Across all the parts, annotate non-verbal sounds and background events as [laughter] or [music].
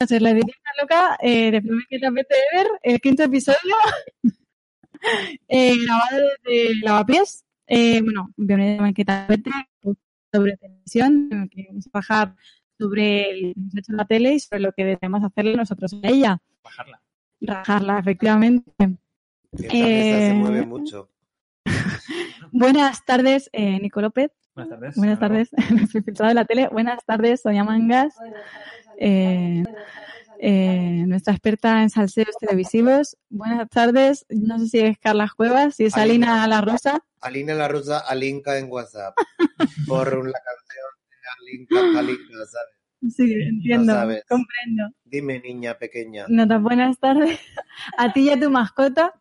es la edición más loca eh, de Primer que te apetece ver, el quinto episodio, [laughs] eh, grabado desde Lavapiés. Eh, bueno, Primer que te apetece sobre televisión, el que vamos a bajar sobre lo que hemos hecho en la tele y sobre lo que debemos hacerle nosotros a ella. Bajarla. Rajarla, efectivamente. Esta se Eh, mueve mucho. [laughs] Buenas tardes, eh, Nico López. Buenas tardes. Buenas tardes, [laughs] nuestro infiltrado de la tele. Buenas tardes, Sonia Mangas, eh, eh, nuestra experta en salseos televisivos. Buenas tardes, no sé si es Carla Cuevas, si es Alina. Alina La Rosa. Alina la Rosa, Alinka en WhatsApp. [laughs] Por la canción de Alinka, Alinka, ¿sabes? Sí, entiendo, sabes. comprendo. Dime, niña pequeña. Notas buenas tardes a ti y a tu mascota.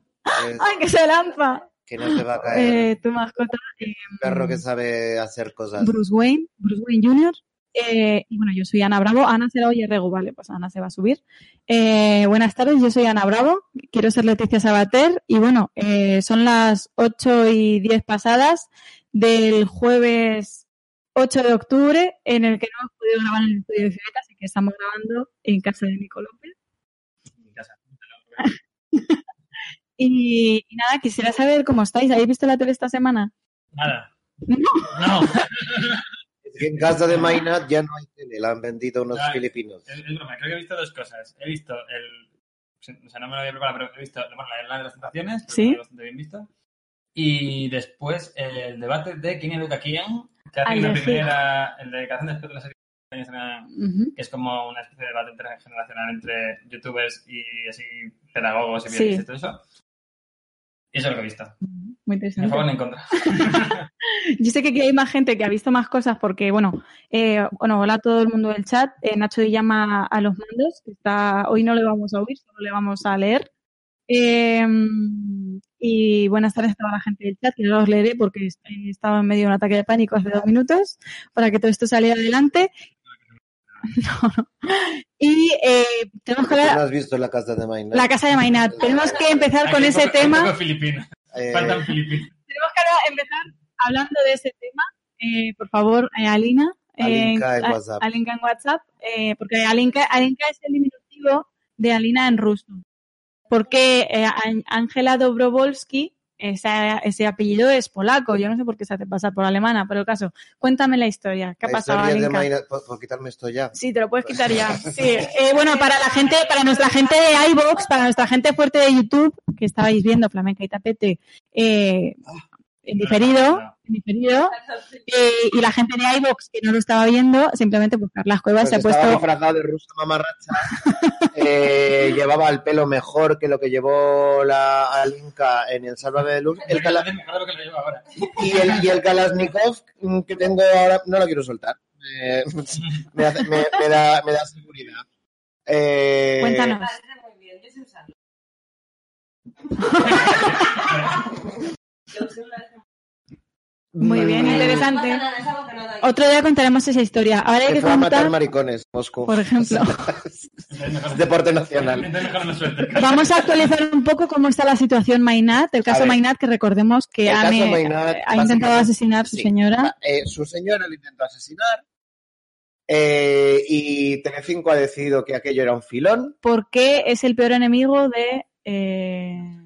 es ¡Ay, que se lampa! Que no te va a caer. Eh, tu mascota, eh, Un perro que sabe hacer cosas. Bruce Wayne, Bruce Wayne Jr. Eh, y bueno, yo soy Ana Bravo. Ana será hoy Rego, vale, pues Ana se va a subir. Eh, buenas tardes, yo soy Ana Bravo. Quiero ser Leticia Sabater. Y bueno, eh, son las 8 y 10 pasadas del jueves 8 de octubre, en el que no hemos podido grabar en el estudio de Fibeta, así que estamos grabando en casa de Nico López. Mi casa. Y, y nada, quisiera saber cómo estáis. ¿Habéis visto la tele esta semana? Nada. No. No. Es que en casa de Mainat ya no hay tele, la han vendido unos filipinos. Es, es broma, creo que he visto dos cosas. He visto el. O sea, no me lo había preparado, pero he visto bueno, la, la de las tentaciones, que Sí. bastante bien visto. Y después el debate de quién educa a quién, que hace sí. primera, el de que hacen después de la serie que es como una especie de debate intergeneracional entre youtubers y así pedagogos y Sí. y todo eso. Eso es lo que he visto. Muy Ni a interesante. ni en contra. [laughs] Yo sé que aquí hay más gente que ha visto más cosas porque, bueno, eh, bueno, hola a todo el mundo del chat. Eh, Nacho Di llama a los mandos, que está, hoy no le vamos a oír, solo le vamos a leer. Eh, y buenas tardes a toda la gente del chat, que no los leeré porque he estado en medio de un ataque de pánico hace dos minutos para que todo esto saliera adelante. No, [laughs] no. Y eh, tenemos que ¿Tú no hablar has visto la casa de Mainat? la casa de Mainat. Tenemos que empezar con ese tema. Eh, Faltan filipinos. Tenemos que empezar hablando de ese tema. Eh, por favor, eh, Alina. eh, Alinka en WhatsApp. Alinka en WhatsApp. eh, porque Alinka, Alinka es el diminutivo de Alina en ruso. Porque eh, Angela Dobrovolsky, esa- ese apellido es polaco. Yo no sé por qué se hace pasar por alemana, pero el caso, cuéntame la historia. ¿Qué ha pasado, historia de quitarme esto ya. Sí, te lo puedes quitar ya. [laughs] Sí. Eh, bueno, para la gente, para nuestra gente de iVoox, para nuestra gente fuerte de YouTube, que estabais viendo Flamenca y Tapete, eh, en diferido, en diferido, eh, y la gente de iVoox que no lo estaba viendo, simplemente buscar las cuevas Pues se ha estaba puesto. disfrazado de rusa mamarracha. eh, [laughs] llevaba el pelo mejor que lo que llevó la Alinka en el Sálvame de Luz. [laughs] El y, el, y el Kalashnikov que tengo ahora no lo quiero soltar. Eh, [laughs] me, hace- me- me da, me da seguridad. Eh, Cuéntanos. Muy bien, interesante. Otro día contaremos esa historia. Ahora hay Que fue a matar contar, maricones, Moscú. por ejemplo. [laughs] Deporte nacional. Vamos a actualizar un poco cómo está la situación Mainat, el caso. Mainat, que recordemos que Mainat, ha intentado asesinar a su sí. señora. Eh, su señora le intentó asesinar. eh, y Telecinco ha decidido que aquello era un filón. porque es el peor enemigo de eh,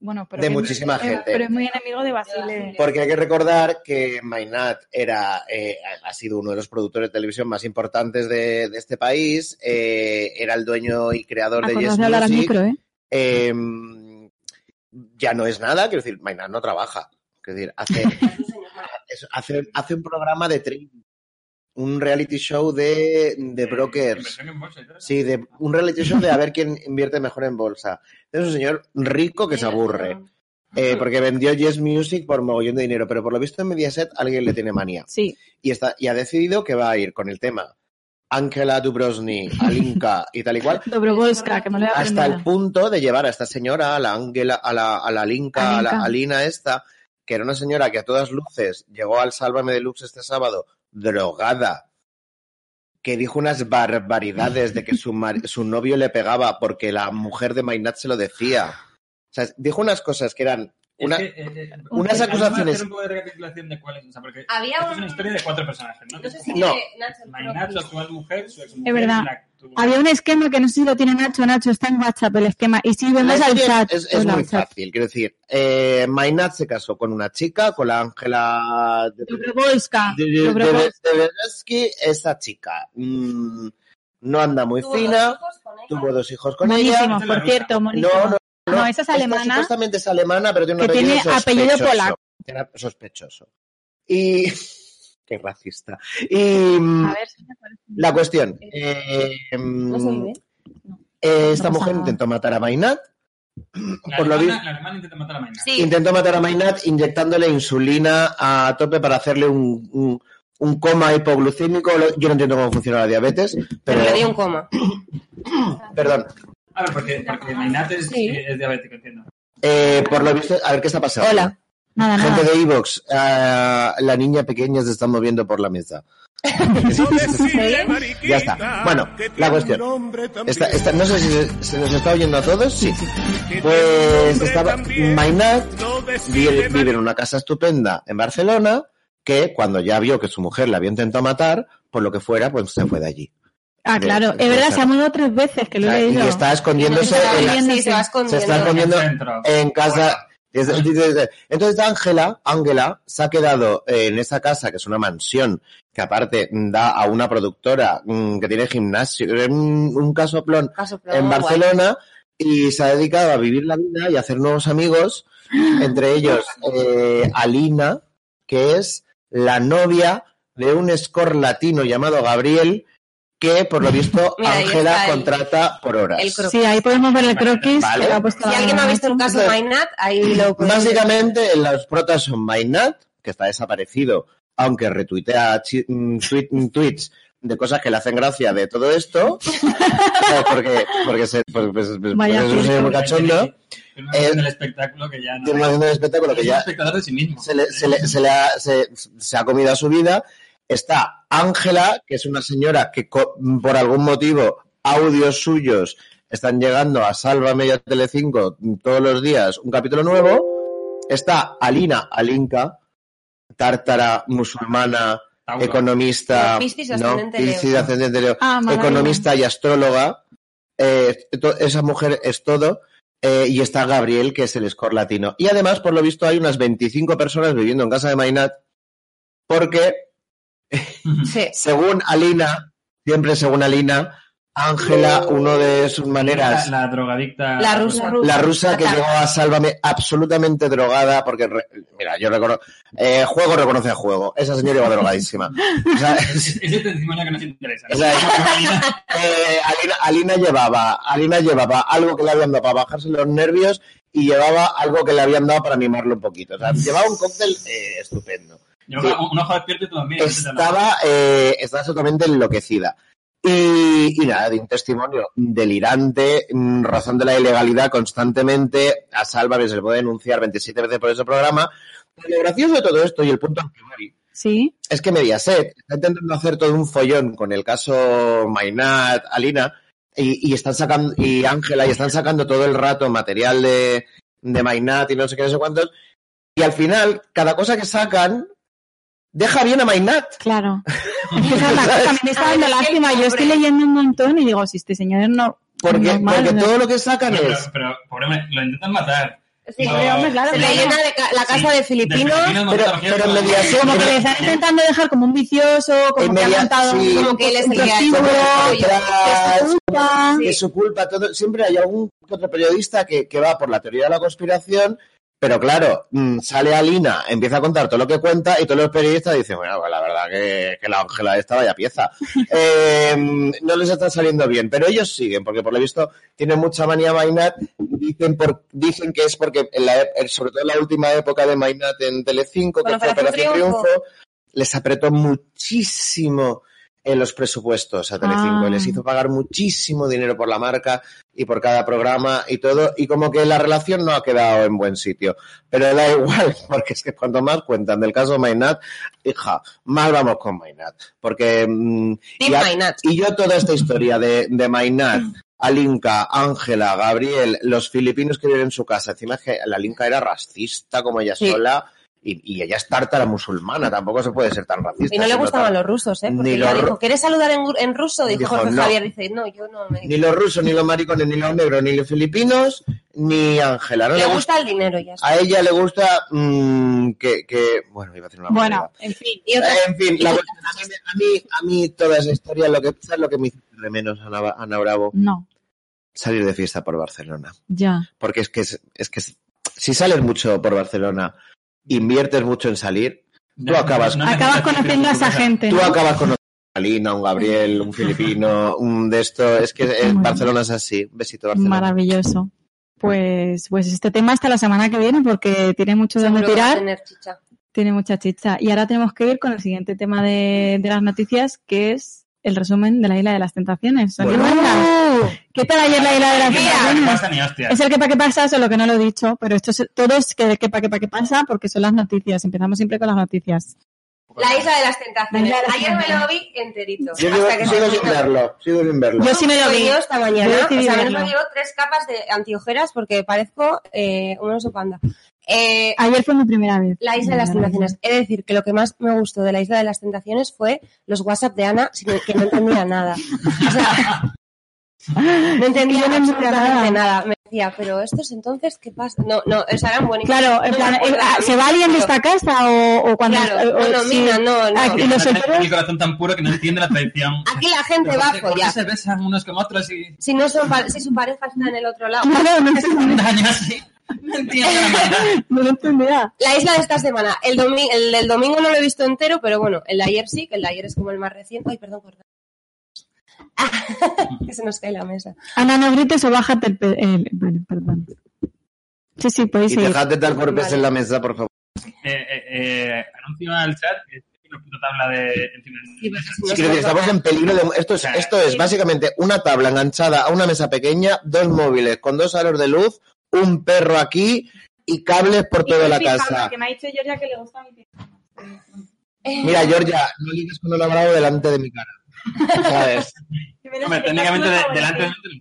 bueno pero De muchísima gente. pero es muy enemigo de Basile Porque hay que recordar que Mainat era, eh, ha sido uno de los productores de televisión más importantes de, de este país, eh, era el dueño y creador de Acordaos Yes al Music. micro eh eh, ya no es nada, quiero decir, Mainat no trabaja. Quiero decir, hace, [laughs] hace, hace un programa de trading, un reality show de, de brokers. Inversión en bolsa y. Sí, de un reality show de a ver quién invierte mejor en bolsa. Es un señor rico que se aburre. eh, porque vendió Yes Music por mogollón de dinero, pero por lo visto en Mediaset alguien le tiene manía. sí Y, está, y ha decidido que va a ir con el tema Angela Dubrosny, Alinka y tal y cual, [laughs] Dobrovolska que me lo he hasta el punto de llevar a esta señora, a la Angela, a la, a la Alinka, a la Alinka. Alina esta, que era una señora que a todas luces llegó al Sálvame Deluxe este sábado drogada, que dijo unas barbaridades de que su, [laughs] su novio le pegaba porque la mujer de Mainat se lo decía. O sea, dijo unas cosas que eran Es Una- que, eh, eh, unas acusaciones- un poco de recapitulación de cuáles. O sea, porque Había un- es una historia de cuatro personajes, ¿no? No sé si No. quiere Nacho su actual mujer, su ex Es verdad. La, Había un esquema que no sé si lo tiene Nacho, Nacho, está en WhatsApp el esquema. Y si vemos al chat. es, es muy chat. fácil, quiero decir, eh, Mainat se casó con una chica, con la Ángela de- Dobrovolska, de- de- Dobrovolska. de- de Beresky, esa chica mm, no anda muy Tuvo dos fina, ella. tuvo dos hijos con Monísimo, ella. Es por cierto, monísimo. No, no, No, esa es Esta alemana. supuestamente es alemana, pero tiene un que apellido tiene apellido polaco. Tiene sospechoso. Y... [laughs] Qué racista. Y mm, A ver, si me parece- la cuestión. eh, ¿No se mm, eh, esta No mujer nada. intentó matar a Mainat. La Por lo alemana, visto- la alemana intenta matar a Mainat. Sí. Intentó matar a Mainat inyectándole insulina a tope para hacerle un, un- un coma hipoglucémico. Lo- Yo no entiendo cómo funciona la diabetes, Pero pero... le di un coma. [clears throat] Perdón. A ver, porque, porque Mainat es, Sí. es diabético, entiendo. Eh, por lo visto, a ver qué está pasando. Hola. Nada, nada. Gente de Evox, la niña pequeña se está moviendo por la mesa. [laughs] Ya está. Bueno, la cuestión. Esta- esta- no sé si se, se nos está oyendo a todos. Sí. Pues estaba Mainat vive, vive en una casa estupenda en Barcelona que cuando ya vio que su mujer la había intentado matar, por lo que fuera, pues se fue de allí. Ah, claro. Es verdad, se ha mudado tres veces, que lo O sea, he y leído. está escondiéndose Está en la- bien, sí, se va se escondiendo. está escondiendo En el centro. en casa. Entonces Ángela, Ángela, se ha quedado en esa casa, que es una mansión, que aparte da a una productora mm, que tiene gimnasio, un, un casoplón Caso, pero en guay. Barcelona, y se ha dedicado a vivir la vida y a hacer nuevos amigos, entre ellos eh, Alina, que es la novia de un score latino llamado Gabriel, que por lo visto [laughs] Ángela contrata por horas. Sí, ahí podemos ver el croquis. Vale. que ha Si alguien no ha visto el caso Entonces, Mainat, ahí lo ver. Básicamente, los protas son Mainat, que está desaparecido, aunque retuitea mm, tweet- mm, tweets de cosas que le hacen gracia de todo esto, [laughs] porque, porque se, pues, pues, pues, Vaya es un señor muy cachondo, Tiene una Eh, espectáculo que ya no. tiene una haciendo un espectáculo que es un ya espectador de sí mismo. se, le, se, le- se le ha, se, se ha comido a su vida. Está Ángela, que es una señora que por algún motivo audios suyos están llegando a Sálvame y a Telecinco todos los días un capítulo nuevo. Está Alina Alinka, tártara musulmana, Tauro. economista, Piscis ¿no? ascendente Leo. Ascendente Ah, economista y astróloga. Eh, esa mujer es todo. Eh, y está Gabriel, que es el score latino. Y además, por lo visto, hay unas 25 personas viviendo en casa de Mainat, porque, Sí. según Alina, siempre según Alina, Ángela, uno de sus maneras, La, la drogadicta. La rusa. la rusa que llegó a Sálvame absolutamente drogada, porque, re- mira, yo reconozco, eh, juego reconoce a juego. Esa señora iba drogadísima. O sea, [laughs] Es, es el testimonio que nos interesa. ¿no? O sea, eh, Alina, Alina llevaba, Alina llevaba algo que le habían dado para bajarse los nervios y llevaba algo que le habían dado para animarlo un poquito. O sea, llevaba un cóctel eh, estupendo. Yo, un ojo despierto y todo mío. Estaba, eh, estaba totalmente enloquecida. Y, y nada, de un testimonio delirante, mm, razón de la ilegalidad constantemente. A Sálvame se le puede denunciar 27 veces por ese programa. Pero lo gracioso de todo esto y el punto al que voy Sí. es que Mediaset está intentando hacer todo un follón con el caso Mainat, Alina, y, y están sacando, y Ángela, y están sacando todo el rato material de, de Mainat y no sé qué, no sé cuántos, y al final, cada cosa que sacan, deja bien a Mainat. Claro. Es que esa es la cosa, me está dando lástima. Yo estoy leyendo un montón y digo, si este señor no. Porque, normal, porque no- todo lo que sacan Pero, es. pero, pobre hombre, lo intentan matar. Sí, No, Pobre hombre, claro, Se le llena de ca- la casa Sí, de filipinos. filipinos, Pero- pero en. Mediaset- Como que le están intentando dejar como un vicioso, como En que ha media- montado sí. Como que él es el que es su culpa. que es su culpa, todo, siempre hay algún otro periodista que, que va por la teoría de la conspiración, pero claro, mm, sale Alina, empieza a contar todo lo que cuenta y todos los periodistas dicen, bueno, pues la verdad que, que la Ángela esta vaya pieza. [laughs] Eh, no les está saliendo bien, pero ellos siguen, porque por lo visto tienen mucha manía Mainat, dicen, por, dicen que es porque, en la sobre todo en la última época de Mainat en Telecinco, que Con fue Operación Operación Triunfo. Triunfo, les apretó muchísimo en los presupuestos a Telecinco. Ah. Les hizo pagar muchísimo dinero por la marca y por cada programa y todo. Y como que la relación no ha quedado en buen sitio. Pero da [laughs] igual, porque es que cuanto más cuentan del caso Mainat, hija, más vamos con Mainat. Porque... mm, y, a- y yo toda esta historia de, de Mainat Alinka, Ángela, Gabriel, los filipinos que viven en su casa. Encima es que la Alinka era racista como ella Sí. sola y, y ella es tártara musulmana, tampoco se puede ser tan racista. Y no le gustaban tan- los rusos, ¿eh? Porque Ni ella los dijo, ¿quieres saludar en, en ruso? Dijo, Dijo, Jorge no. Javier. Dice, no, yo no me... Ni los rusos, ni los maricones, ni los negros, ni los filipinos, ni Ángela. No Le le gusta. gusta el dinero ya. está. A ella le gusta mm, que, que- Bueno, iba a decir una Bueno, en fin. Y otra- En fin, la [laughs] a, mí, a, mí, a mí toda esa historia, lo que, ¿sabes lo que me hizo de menos Ana, Ana Bravo? No, Salir de fiesta por Barcelona. ya. Porque es que, es, es que si sales mucho por Barcelona, inviertes mucho en salir, Tú acabas- Acabas conociendo a esa gente, tú acabas con una Lina, un Gabriel, un filipino, un de esto. Es que eh, Barcelona es así. Un besito, Barcelona. Maravilloso. Pues, pues este tema hasta la semana que viene porque tiene mucho de a tirar, tiene mucha chicha. Y ahora tenemos que ir con el siguiente tema de, de las noticias, que es el resumen de la Isla de las Tentaciones. Bueno. Blanca, ¿Qué tal ayer la Isla de las No Tentaciones? pasa ni hostia. Es el que pa' qué pasa, solo que no lo he dicho, pero esto es, todo es que de qué pa' qué pa' qué pasa porque son las noticias. Empezamos siempre con las noticias. La isla de las tentaciones. La Ayer me lo vi enterito. Yo sigo, que sin verlo. Sigo sin verlo. Yo sí me lo Soy vi. yo esta mañana. O sea, mal llevo tres capas de antiojeras porque parezco eh, un oso panda. Eh, Ayer fue mi primera vez. la isla de las tentaciones. He de decir que lo que más me gustó de la isla de las tentaciones fue los WhatsApp de Ana, sin que no entendía nada. O sea, no entendía [laughs] Yo no absolutamente nada. nada. Me decía, pero estos entonces, ¿qué pasa? No, no, o sea, eran buenísimos. Claro, en No plan, acuerdo eh, ah, ¿se va alguien de esta casa o, o cuando... Claro, o- no, no, sí. mira, no, no. Ah, y los corazón tan puro que no entiende la traición. Aquí la gente va a ¿por qué- ¿Por qué follar. se besan unos con otros y Si no son si su pareja está en el otro lado. Claro, no, [laughs] daño así? No entiendo [laughs] no lo entendía. La isla de esta semana. El, domi- el del domingo no lo he visto entero, pero bueno, el de ayer sí, que el de ayer es como el más reciente. Ay, perdón, corta. [laughs] que se nos cae la mesa. Ana, no grites o bájate el... pe- el- vale, perdón. Sí, sí, podéis Y seguir. dejad de dar golpes Vale. en la mesa, por favor. Eh, eh, eh, anuncio al chat que una puta tabla de... Sí, pues, Sí, decir, estamos en peligro de... Esto es, esto es básicamente una tabla enganchada a una mesa pequeña, dos móviles con dos aros de luz, un perro aquí y cables por toda la casa. me ha dicho Georgia que le gusta mi Mira, Georgia, no digas con un bravo delante de mi cara. ¿Sabes? [laughs] Hombre, técnicamente de- delante de nosotros.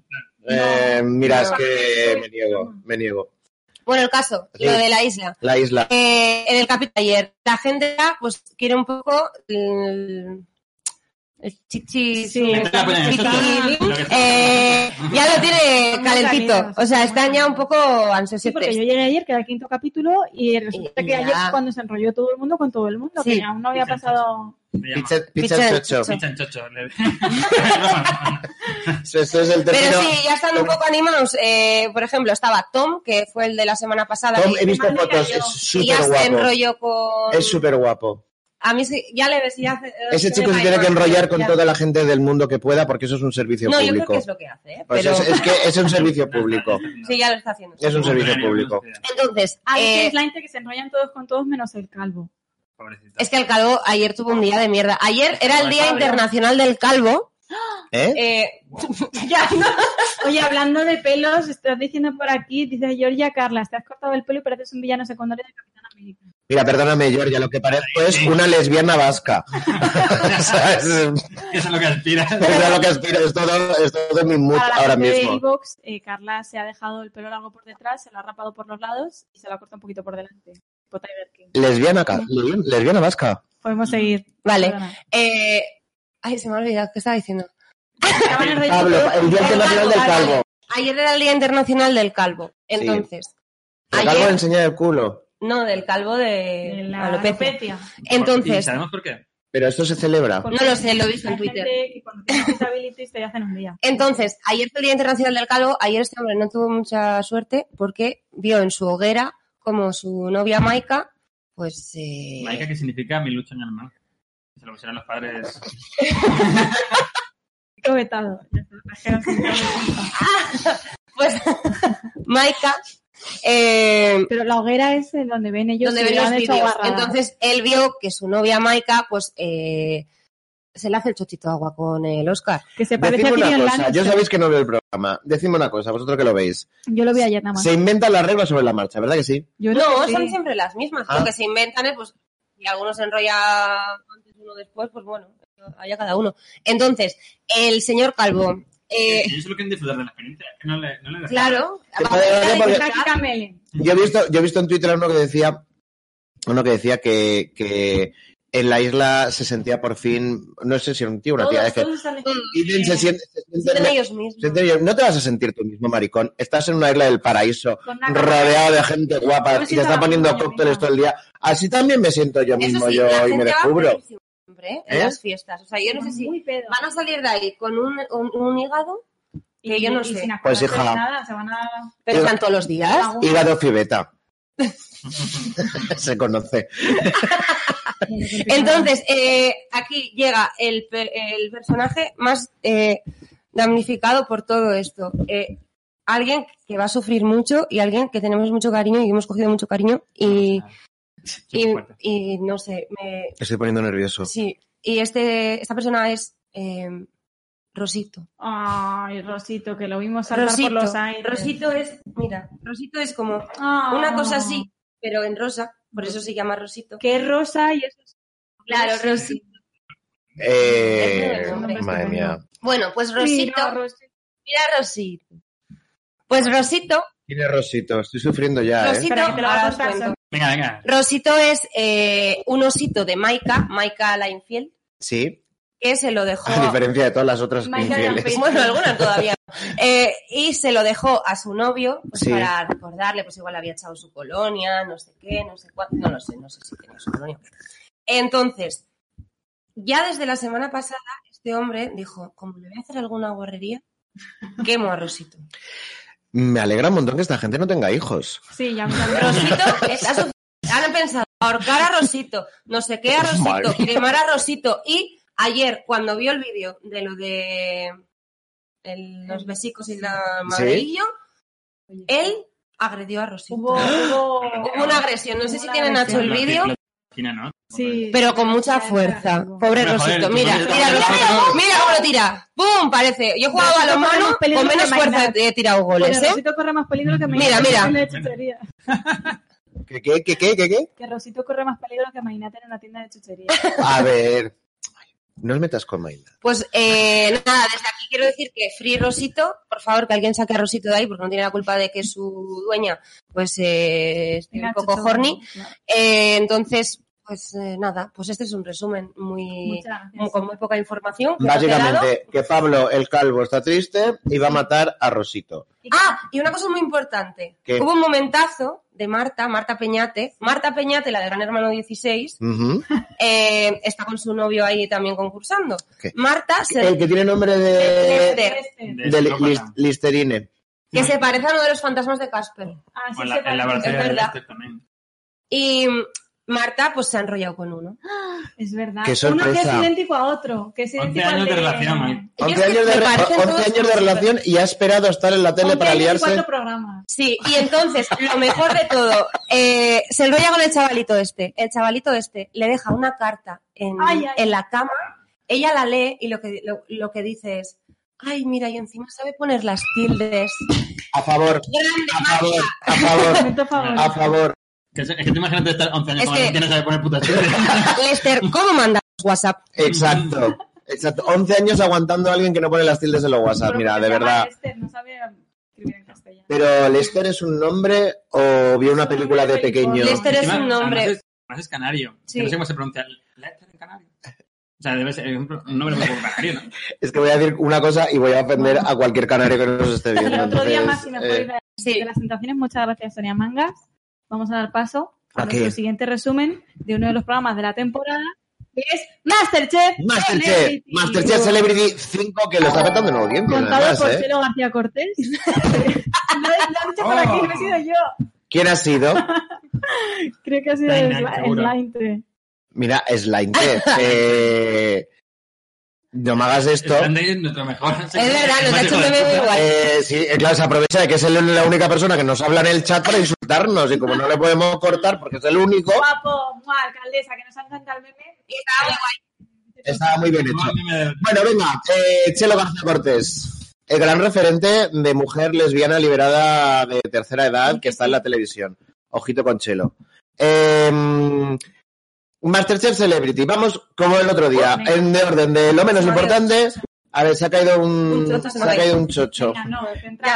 Eh, mira, es No. que me niego, me niego. Bueno, el caso, Sí. lo de la isla. La isla. Eh, en el capítulo de ayer, la gente ya, pues quiere un poco el, el chichi. Sí. Lo que sea. eh, ya lo tiene calentito. O sea, están ya un poco ansiosos. Sí, porque yo llegué ayer, que era el quinto capítulo, y resulta Y- que ayer ya. es cuando se enrolló todo el mundo con todo el mundo, Sí. que aún no había pasado... Pizza, pizza chocho. Pizza chocho. [laughs] Es el Pero sí, ya están un poco animados. Eh, por ejemplo, estaba Tom, que fue el de la semana pasada. Tom, he visto fotos, es y ya súper se guapo. enrolló con... Es súper guapo. A mí sí, ya le ves, ya hace- Ese se chico se tiene que enrollar con toda la gente del mundo que pueda porque eso es un servicio No, yo creo público. que es lo que hace, ¿eh? Pues pero es, es que es un servicio público. sí, ya lo está haciendo. Es un servicio público. Entonces, Ah, eh, es la gente que se enrollan todos con todos menos el calvo. Pobrecito. es que el calvo ayer tuvo un día de mierda. Ayer era el Día. Internacional del Calvo. ¿Eh? Eh, [laughs] ya, no. Oye, hablando de pelos, estás diciendo por aquí, dice Georgia Carlas, te has cortado el pelo y pareces un villano secundario de Capitán América. Mira, perdóname, Georgia, lo que parezco es una lesbiana vasca. O sea, es, Eso es lo que aspira. [laughs] es a lo que aspiro, es todo, es todo mi mood Para la ahora gente de mismo. iVoox, eh, Carla se ha dejado el pelo largo por detrás, se lo ha rapado por los lados y se lo ha cortado un poquito por delante. Lesbiana, lesbiana, vasca. Podemos seguir. Vale. Eh, ay, se me ha olvidado qué estaba diciendo. Pablo, el Día Internacional del. Calvo. Ayer era el Día Internacional del Calvo. Entonces, El ayer, calvo enseña el culo. no, del calvo de, de la alopecia. alopecia. ¿Y Entonces, ¿Sabemos por qué? Pero esto se celebra. Porque No lo sé, lo he visto en Twitter. que cuando tiene disabilities te hacen un día. entonces, ayer fue el Día Internacional del Calvo. Ayer este hombre no tuvo mucha suerte porque vio en su hoguera como su novia Maika, pues... eh, Maika, que significa mi lucha en el mal. Se lo pusieron los padres. [laughs] Qué vetado. [laughs] Pues Maika... eh, Pero la hoguera es en donde ven ellos donde ven los vídeos. Entonces él vio que su novia Maika, pues eh, se le hace el chochito de agua con el Oscar. que se parece Decime a una cosa, yo sabéis que no veo el programa. Decime una cosa, vosotros que lo veis. Yo lo vi ayer nada más. Se inventan las reglas sobre la marcha, ¿verdad que sí? Yo No, que son sí. siempre las mismas. Ah. Lo que se inventan es, pues, y algunos se enrolla antes uno después, pues bueno, allá cada uno. Entonces, el señor Calvo eh, Ellos solo quieren disfrutar de la experiencia. es que no le, no le dejan. claro. Yo he visto, yo he visto en Twitter uno que decía, uno que decía que, que en la isla se sentía por fin, no sé si era un tío o una tía, es que dicen, se siente- se son sienten- ellos mismos. sienten- no te vas a sentir tú mismo, maricón. Estás en una isla del paraíso, rodeado de gente guapa, Yo y te la poniendo yo cócteles todo el día. Así también me siento yo mismo, yo y me descubro. ¿Eh? en ¿Eh? las fiestas. O sea, yo no sé si van a salir de ahí con un, un, un hígado, que yo no sé. sin Pues, hija. Nada, se van a... pero están todos los días. Hígado fibeta. [laughs] se conoce. Entonces, eh, aquí llega el, el personaje más eh, damnificado por todo esto. Eh, alguien que va a sufrir mucho y alguien que tenemos mucho cariño y hemos cogido mucho cariño y, y, no sé, me, Estoy poniendo nervioso. sí. Y este, esta persona es eh, Rosito. Ay, Rosito, que lo vimos saltar Rosito, por los aires. Rosito es, mira, Rosito es como Ah. una cosa así, pero en rosa, por eso se llama Rosito. Que es rosa y eso es... Claro, Rosito. Eh, Es madre mía. Bueno, pues Rosito, Mira, Rosito. mira Rosito. Pues Rosito, Tiene Rosito, estoy sufriendo ya, ¿eh? Rosito, Venga, venga. Rosito es eh, un osito de Maika, Maika la infiel, Sí, que se lo [laughs] dejó. a diferencia de todas las otras Maika infieles. Bueno, algunas todavía. [laughs] Eh, y se lo dejó a su novio pues, Sí. para recordarle, pues igual había echado su colonia, no sé qué, no sé cuánto, no lo sé, no sé si tenía su colonia. Entonces, ya desde la semana pasada, este hombre dijo, como le voy a hacer alguna guarrería, [laughs] quemo a Rosito. Me alegra un montón que esta gente no tenga hijos. Sí, ya me Rosito, han pensado ahorcar a Rosito, no sé qué a Rosito, quemar a Rosito. Y ayer, cuando vio el vídeo de lo de el- los besicos y la madreillo, él agredió a Rosito. Hubo, hubo... Hubo una agresión, no sé si tiene Nacho el vídeo, China, ¿no? Sí. pero con mucha fuerza. Pobre Pero, joder, Rosito, tú mira, no- mira, mira, mira cómo lo tira. ¡Pum! Parece. Yo he jugado a los manos con menos fuerza he tirado goles, ¿eh? Rosito corre más peligro que Mira, Mainate mira. ¿Qué, qué, qué, qué, qué, qué? Que Rosito corre más peligro que Mainate en una tienda de chuchería. A ver, no os metas con Maida. Pues eh, nada, desde aquí quiero decir que Free Rosito, por favor que alguien saque a Rosito de ahí porque no tiene la culpa de que su dueña pues eh, esté un Mira, poco horny. Eh, entonces, pues eh, nada, pues este es un resumen muy con muy poca información. que. Básicamente, que Pablo el Calvo está triste y va a matar a Rosito. Ah, y una cosa muy importante. ¿Qué? Hubo un momentazo de Marta, Marta Peñate. Marta Peñate, la de Gran Hermano 16, Ujú. eh, está con su novio ahí también concursando. ¿Qué? Marta, se- El que tiene nombre de, Lester, Este. De Listerine. que se parece a uno de los fantasmas de Casper. Ah, sí, se la, en parece. la es de verdad. Lester también. Y Marta, pues se ha enrollado con uno. [gasps] Es verdad. Qué Uno que es sorpresa. idéntico a otro. Que es 11 idéntico al años de de... relación. Y 11 es que años, de, me re- parecen 11 todos años de súper- relación y ha esperado a estar en la tele 11 para liarse. cuatro programas. Sí, y entonces, lo mejor de todo, eh, se enrolla con el chavalito este. El chavalito este le deja una carta en, Ay, ay. en la cama, ella la lee y lo que, lo, lo que dice es, ay, mira, y encima sabe poner las tildes. A favor, Grande, a favor, a favor, [laughs] Momento favorito. a favor. Que es, que tú imagínate estar 11 años Es con que- poner putas. [laughs] Lester, ¿cómo mandas WhatsApp? Exacto. Exacto. 11 años aguantando a alguien que no pone las tildes en los WhatsApp. Pero Mira, de verdad. Esther, no sabía escribir en castellano. Pero ¿Lester es un nombre o vio una película de pequeño? Lester es un nombre. Además es, además es canario. Sí. No sé cómo se pronuncia. Lester en canario. O sea, debe ser un nombre muy canario, ¿no? [laughs] Es que voy a decir una cosa y voy a ofender a cualquier canario que nos esté viendo. El otro día Entonces, más y mejor eh, de, Sí. de las tentaciones. Muchas gracias, Sonia Mangas. Vamos a dar paso a, ¿A nuestro qué? siguiente resumen de uno de los programas de la temporada, que es Masterchef. Masterchef, Celebrity. Masterchef Celebrity 5 que lo está petando en audiencia Contado además, por ¿eh? Chelo García Cortés. [laughs] [laughs] lo, he- lo han dicho por aquí, no he sido yo. ¿Quién ha sido? [laughs] Creo que ha sido T. Mira, Slime. eh, no me hagas esto. Es nuestro mejor. Es verdad, nos ha hecho un meme guay. Eh, sí, eh, claro, se aprovecha de que es el- la única persona que nos habla en el chat para insultarnos y como no le podemos cortar porque es el único, Guapo, mua, alcaldesa, que nos ha encantado el meme. Y estaba muy guay. estaba muy bien hecho. Bueno, venga, eh, Chelo García Cortés, el gran referente de mujer lesbiana liberada de tercera edad que está en la televisión. Ojito con Chelo. Eh, Masterchef Celebrity, vamos como el otro día, en de orden de lo menos importante A ver, se ha caído un, Un chocho se ha caído un chocho. Venga,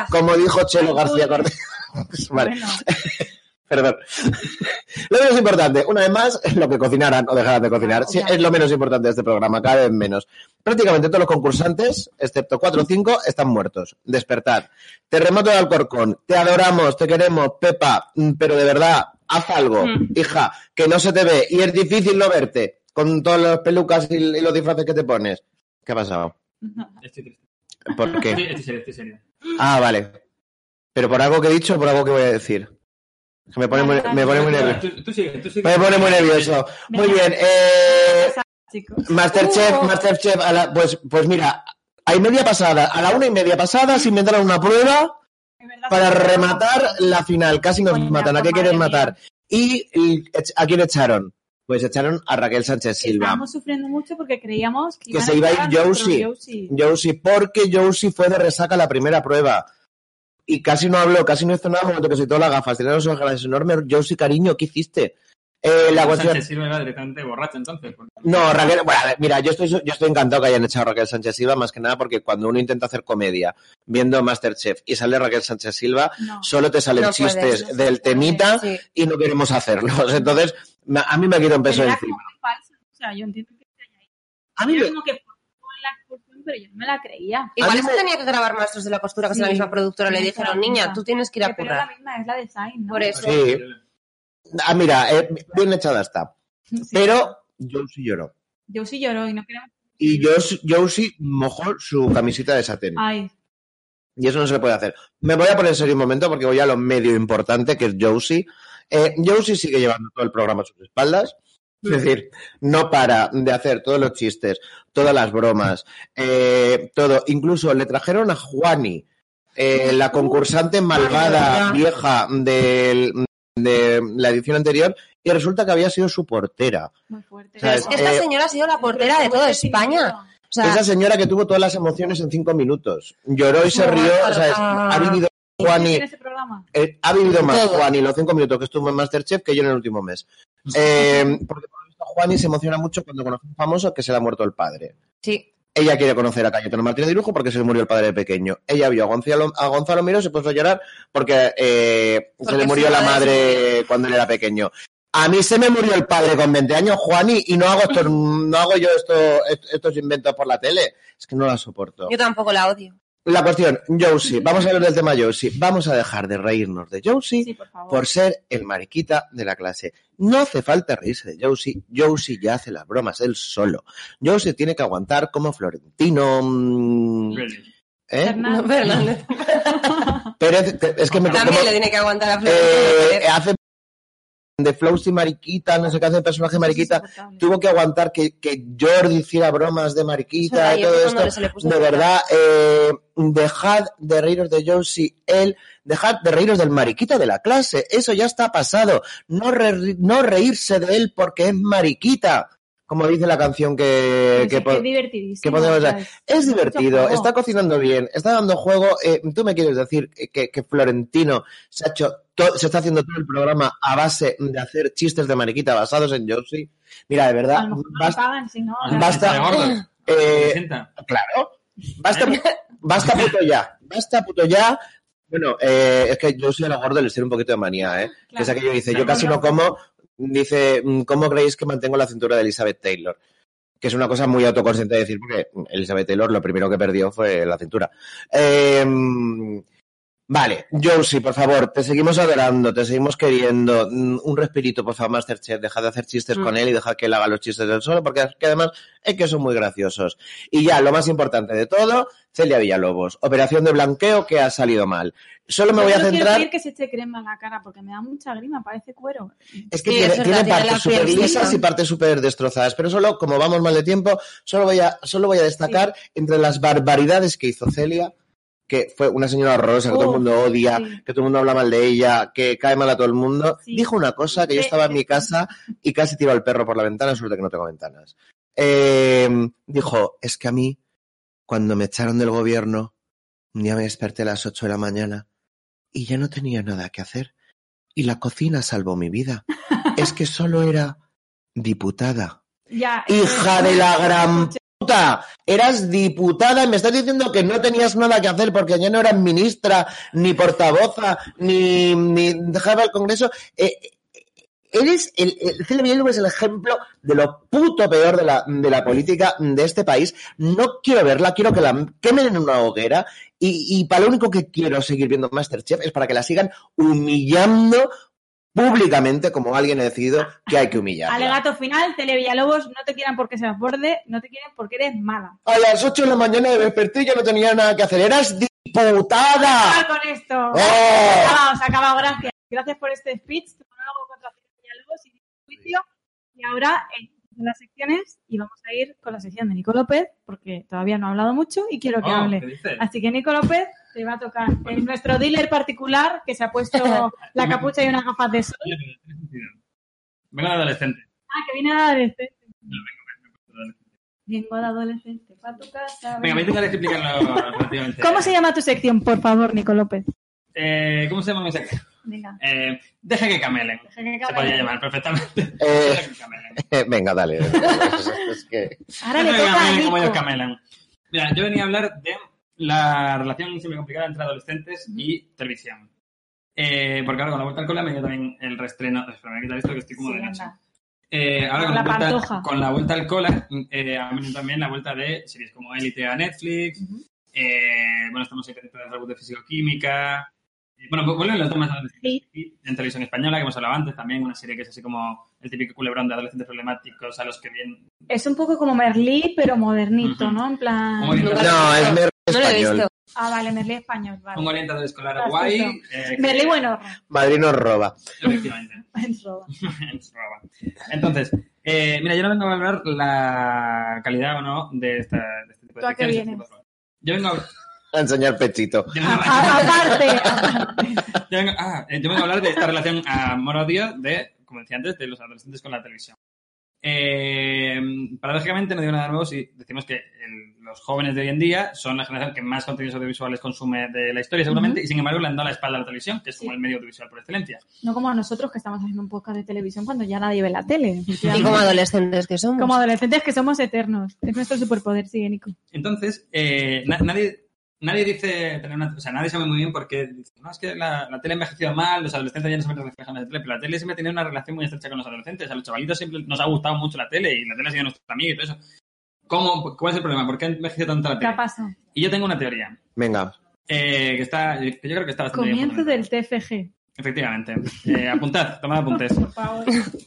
no, Como dijo Chelo García Cortés. [laughs] vale, Bueno, [laughs] perdón. [laughs] Lo menos importante, una vez más, lo que cocinaran o dejaran de cocinar. Sí, es lo menos importante de este programa, cada vez menos. Prácticamente todos los concursantes, excepto cuatro o cinco, están muertos. Despertar. Terremoto de Alcorcón. Te adoramos, te queremos, Pepa, mm, pero de verdad, haz algo, Mm. hija, que no se te ve y es difícil no verte con todas las pelucas y, y los disfraces que te pones. ¿Qué ha pasado? [laughs] Estoy triste. ¿Por qué? Estoy, estoy serio, estoy serio. Ah, vale. Pero por algo que he dicho o por algo que voy a decir. Que me pone muy, me pone muy nervioso. Tú, tú sigue, tú sigue. Me pone muy nervioso. Muy bien. Eh. Masterchef, Uh. Masterchef, a la- pues, pues mira, hay media pasada, a la una y media pasada se inventaron una prueba para rematar la final. Casi nos matan. ¿A qué quieren matar? Y, ¿a quién echaron? Pues echaron a Raquel Sánchez Silva. Estábamos sufriendo mucho porque creíamos que, Que se iba a ir Josie. Josie. Josie, porque Josie fue de resaca la primera prueba. Y casi no habló, casi no hizo nada, momento que se quitó las gafas, tenía los ojos enormes. Josie, cariño, ¿qué hiciste? Eh, la cuestión... Sánchez Silva era directamente borracho entonces. porque- No, Raquel, bueno, a ver, mira, yo estoy, yo estoy encantado que hayan echado a Raquel Sánchez Silva, más que nada porque cuando uno intenta hacer comedia viendo Masterchef y sale Raquel Sánchez Silva, No. solo te salen No puedes, chistes no del temita Sí. y no queremos hacerlos. [laughs] Entonces, a mí me quiero un peso Pero encima. como muy falsa. O sea, yo entiendo que esté ahí. A mí como que pero yo no me la creía. Igual mí es que me- tenía que grabar Maestros de la Costura, que es la Sí, misma productora. Le dijeron, niña, tú tienes que ir a Pero es la currar. misma, es la de Sain, ¿no? Por eso. Ah, mira, eh, bien echada está. Sí. Pero Josie lloró. Josie lloró y no queremos... Y Josie, Josie mojó su camiseta de satén. Ay, Y eso no se le puede hacer. Me voy a poner en serio un momento porque voy a lo medio importante, que es Josie. Eh, Josie sigue llevando todo el programa a sus espaldas. Es decir, no para de hacer todos los chistes, todas las bromas, eh, todo. Incluso le trajeron a Juani, eh, la concursante malvada, vieja del- de la edición anterior, y resulta que había sido su portera. muy fuerte. Pero Es que esta Eh, señora ha sido la portera de toda España. O sea, Esa señora que tuvo todas las emociones en cinco minutos. Lloró y se rió. O sea, es- ha vivido Juani. en ese programa? Eh, ha vivido más. Juani en los cinco minutos que estuvo en Masterchef que yo en el último mes. Eh, porque por lo visto Juani se emociona mucho cuando conoce a un famoso que se le ha muerto el padre. sí. Ella quiere conocer a Cayetano Martínez de Lujo porque se le murió el padre de pequeño. Ella vio a Gonzalo, a Gonzalo Miró, se puso a llorar porque, eh, se le murió la madre cuando él era pequeño. A mí se me murió el padre con 20 años, Juani, y no hago esto, no hago yo esto, estos inventos por la tele. Es que no la soporto. Yo tampoco la odio. La cuestión, Josie, vamos a hablar del tema Josie. Vamos a dejar de reírnos de Josie Sí, por favor. por ser el mariquita de la clase. No hace falta reírse de Josie. Josie ya hace las bromas él solo. Josie tiene que aguantar como Florentino. mm. ¿eh? Fernando. No, Fernández. Pérez, es que me También como- le tiene que aguantar a eh, Florentino. hace de Flousy mariquita, no sé qué hace el personaje mariquita. Es insoportable. Tuvo que aguantar que, que Jordi hiciera bromas de mariquita y todo esto. De verdad, eh, dejad de reíros de Josie, él, dejad de reíros del mariquita de la clase, eso ya está pasado. No, re- no reírse de él porque es mariquita, como dice la canción que... Que es divertidísimo. que podemos ver. es divertido, está cocinando bien, está dando juego. eh, Tú me quieres decir que, que Florentino se ha hecho, se está haciendo todo el programa a base de hacer chistes de mariquita basados en Josie. Mira, de verdad, basta, pagan, si no... Basta. eh. Claro. Basta, basta puto ya. Basta puto ya. Bueno, eh, es que yo soy a lo gordo les tiene un poquito de manía, ¿eh? Que es Claro. aquello que dice, yo Claro. casi no como, dice, mm, ¿cómo creéis que mantengo la cintura de Elizabeth Taylor? Que es una cosa muy autoconsciente de decir, porque Elizabeth Taylor lo primero que perdió fue la cintura. Eh, vale, Josie, por favor, te seguimos adorando, te seguimos queriendo. Mm, Un respirito, por favor, Masterchef. Deja de hacer chistes Mm. con él y deja que él haga los chistes del solo, porque es que además es que son muy graciosos. Y ya, lo más importante de todo, Celia Villalobos. Operación de blanqueo que ha salido mal. Solo me Yo voy a no quiero centrar... pedir que se eche crema en la cara porque me da mucha grima, parece cuero. Es que Sí, tiene, partes súper lisas y partes súper destrozadas. Pero solo, como vamos mal de tiempo, solo voy a, solo voy a destacar entre las barbaridades que hizo Celia, que fue una señora horrorosa que todo el Uf, mundo odia, sí. que todo el mundo habla mal de ella, que cae mal a todo el mundo. Sí. Dijo una cosa que yo estaba en mi casa y casi tiro al perro por la ventana, suerte que no tengo ventanas. Eh, dijo, es que a mí, cuando me echaron del gobierno, un día me desperté a las 8 de la mañana y ya no tenía nada que hacer. Y la cocina salvó mi vida. [laughs] es que solo era diputada. Ya, Hija de la gran eras diputada y me estás diciendo que no tenías nada que hacer porque ya no eras ministra, ni portavoza, ni, ni dejaba el Congreso. Eh, eres el, el es el ejemplo de lo puto peor de la, de la política de este país. No quiero verla, quiero que la quemen en una hoguera y, y para lo único que quiero seguir viendo Masterchef es para que la sigan humillando públicamente como alguien ha decidido que hay que humillar. Alegato final, Tele Villalobos, no te quieran porque seas borde, no te quieren porque eres mala. A las 8 de la mañana me desperté y ya no tenía nada que hacer. ¡Eras diputada! ¡Acabar con esto! ¡Oh! Se ha acabado, se ha acabado, gracias. Gracias por este speech, tu monólogo contra Tele Villalobos y mi juicio. Y ahora en las secciones y vamos a ir con la sección de Nico López, porque todavía no ha hablado mucho y quiero que Oh, hable. Así que Nico López te va a tocar en nuestro dealer particular que se ha puesto [laughs] la capucha y unas gafas de sol. Vengo de adolescente. Ah, que viene de adolescente. Vengo de adolescente para tu casa. Venga, voy a intentar explicarlo relativamente. ¿Cómo se llama tu sección, por favor, Nico López? Eh, ¿Cómo se llama mi sección? Venga. Eh, deja que camelen. Deja que Se podría llamar perfectamente. Eh, [laughs] Deja que camelen. [laughs] venga, dale. Es que... Ahora le Deja que toca a camelen como ellos camelan. Mira, yo venía a hablar de la relación siempre complicada entre adolescentes y televisión. Eh, porque ahora con la vuelta al cole me dio también el reestreno. Espera, me voy a quitar esto que estoy como Sí, de noche. Eh, ahora con La la, vuelta, con la vuelta al cole eh, ha venido también la vuelta de series como Élite a Netflix. Ujú. eh, bueno, estamos en el reboot de Fisicoquímica. Eh, bueno, vuelven los temas Sí. en televisión española, que hemos hablado antes, también una serie que es así como el típico culebrón de adolescentes problemáticos a los que bien... Es un poco como Merlí, pero modernito, Ujú. ¿no? En plan. No, es No lo he visto. Ah, vale, Merlí español, Un vale. orientador escolar Has guay. eh, Merlí bueno. Madrid nos roba. Efectivamente. [laughs] [laughs] Roba. Entonces, eh, mira, yo no vengo a hablar la calidad o no de, esta, de este tipo de ¿Tú a qué secciones. vienes? Yo vengo a hablar... A enseñar pechito. yo vengo a- A- aparte, [laughs] aparte. Yo vengo, ah, eh, yo vengo a hablar de esta relación amor-odio de, como decía antes, de los adolescentes con la televisión. Eh, paradójicamente no digo nada nuevo si decimos que el- los jóvenes de hoy en día son la generación que más contenidos audiovisuales consume de la historia seguramente y sin embargo le han dado la espalda a la televisión, que es como el medio audiovisual por excelencia. No como nosotros que estamos haciendo un podcast de televisión cuando ya nadie ve la tele. [laughs] Y como adolescentes que somos. Como adolescentes que somos eternos. Es nuestro superpoder, sigue Nico. Entonces, eh, na- nadie, nadie dice, tener una- o sea, nadie sabe muy bien por qué dice, no, es que la, la tele ha envejecido mal, los adolescentes ya no se ven reflejados en la tele, pero la tele siempre tiene una relación muy estrecha con los adolescentes, a los chavalitos siempre nos ha gustado mucho la tele y la tele ha sido nuestra amiga y todo eso. ¿Cómo, ¿Cuál es el problema? ¿Por qué ha envejecido tanto la ¿Qué tele? pasa? Y yo tengo una teoría, Venga. eh, que está, que yo creo que está bastante bien Comienzo del TFG. Efectivamente. Eh, apuntad, tomad apuntes.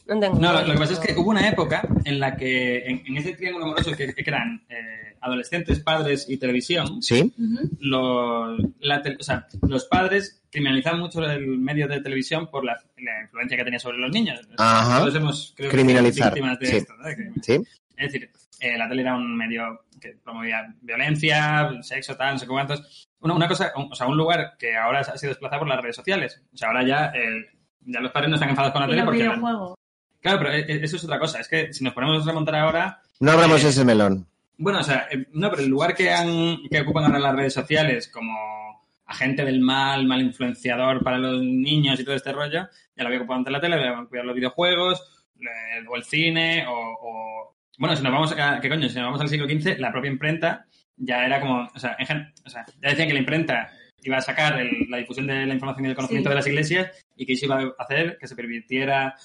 No lo, lo que pasa es que hubo una época en la que, en, en ese triángulo amoroso que, que eran eh, adolescentes, padres y televisión, ¿Sí? Los, la tel- o sea, los padres criminalizaban mucho el medio de televisión por la, la influencia que tenía sobre los niños. Ajá. Todos hemos creo que, Criminalizar, víctimas de sí. esto. ¿no? De que- ¿Sí? es decir, eh, la tele era un medio que promovía violencia, sexo, tal, no sé cuántos. Una, una cosa, un- o sea, un lugar que ahora ha sido desplazado por las redes sociales. O sea, ahora ya, eh, ya los padres no están enfadados con la Y tele los porque... videojuegos. Claro, pero eh, eso es otra cosa. Es que si nos ponemos a remontar ahora, No abramos Eh, ese melón. bueno, o sea, eh, no, pero el lugar que, han, que ocupan ahora las redes sociales como agente del mal, mal influenciador para los niños y todo este rollo, ya lo había ocupado antes la tele, le habían cuidado los videojuegos, o el cine, o, o- Bueno, si nos vamos a... ¿Qué coño? Si nos vamos al siglo XV, la propia imprenta ya era como... O sea, en gen- o sea ya decían que la imprenta iba a sacar el- la difusión de la información y del conocimiento Sí. de las iglesias y que eso iba a hacer que se permitiera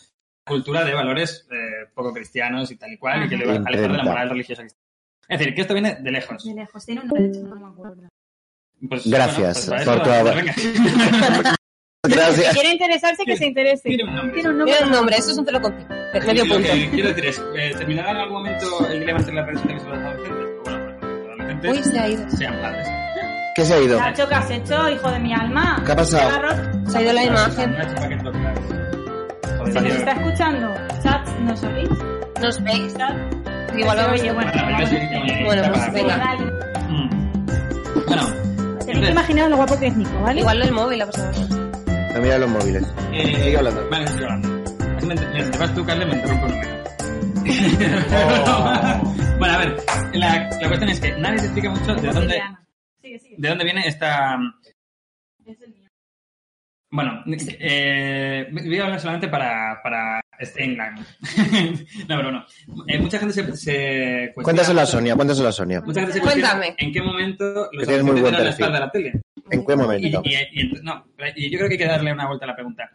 cultura de valores eh, poco cristianos y tal y cual, y que le iba a alejar de la moral religiosa cristiana. Es decir, que esto viene de lejos. De lejos. Tiene un nombre, de hecho, no me acuerdo. Pues, Gracias para por eso, tu pues, venga. [laughs] Si Gracias. quiere interesarse, que se interese. Tiene un nombre. Tiene un nombre. Tiene un nombre, eso es un te lo Medio punto. que quiero decir es, eh, ¿terminará en algún momento el dilema entre las redes sociales y los adolescentes? Pues bueno, pues los adolescentes Uy, se ha ido. sean padres. ¿Qué se ha ido? Nacho, ¿qué has hecho, hijo de mi alma? ¿Qué ha pasado? Se ha ido la imagen. ¿Se nos está escuchando? Chat, ¿nos oís? ¿Nos veis? Chat. Igual vamos oye, a- bueno, Bueno, Bueno, pues venga. Bueno, Tenéis que imaginar lo guapo que es Nico, ¿vale? Igual el móvil la pasamos. A mirar los móviles. eh, Sigue hablando. Vale, sigo hablando. Te vas tú, Carle, me interrumpo. Oh. [laughs] bueno, a ver, la, la cuestión es que nadie te explica mucho de dónde, Cotidiana. Sigue, sigue. de dónde viene esta... Es el mío. Bueno, eh, voy a hablar solamente para, para Steinland. [laughs] no, pero no. Eh, mucha gente se, se cuestiona- Cuéntaselo a Sonia, cuéntaselo a Sonia. Mucha gente se Cuéntame. en qué momento los tienes muy buen la espalda de la tele. ¿En qué momento? y- y ent- no, y yo creo que hay que darle una vuelta a la pregunta.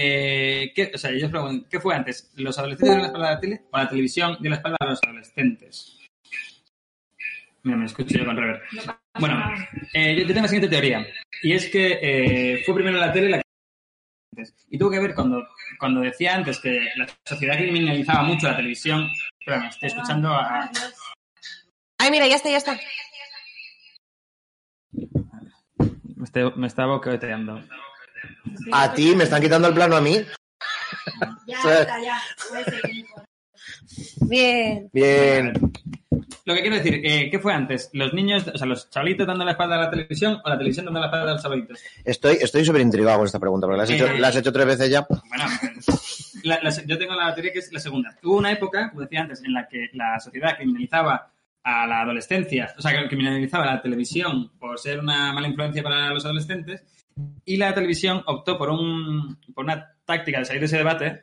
Eh, ¿qué, o sea, ellos preguntan, ¿qué fue antes? ¿Los adolescentes dieron la espalda a la tele o la televisión dio la espalda a los adolescentes? Mira, me escucho yo con rever. Bueno, eh, yo, tengo la siguiente teoría. Y es que eh, fue primero la tele la que... Y tuvo que ver cuando, cuando decía antes que la sociedad criminalizaba mucho la televisión. Espera, me estoy escuchando a... Ay, mira, ya está, ya está. Me, estoy- me está boqueteando. A ti, me están quitando el plano a mí. Ya, [laughs] está, ya. Bien. Bien. Lo que quiero decir, eh, ¿qué fue antes? ¿Los niños, o sea, los chavalitos dando la espalda a la televisión o la televisión dando la espalda a los chavalitos? Estoy estoy súper intrigado con esta pregunta, porque la has, hecho, la has hecho tres veces ya. Bueno, la- la- yo tengo la teoría que es la segunda. Hubo una época, como decía antes, en la que la sociedad criminalizaba a la adolescencia, o sea, que criminalizaba la televisión por ser una mala influencia para los adolescentes, y la televisión optó por, un, por una táctica de salir de ese debate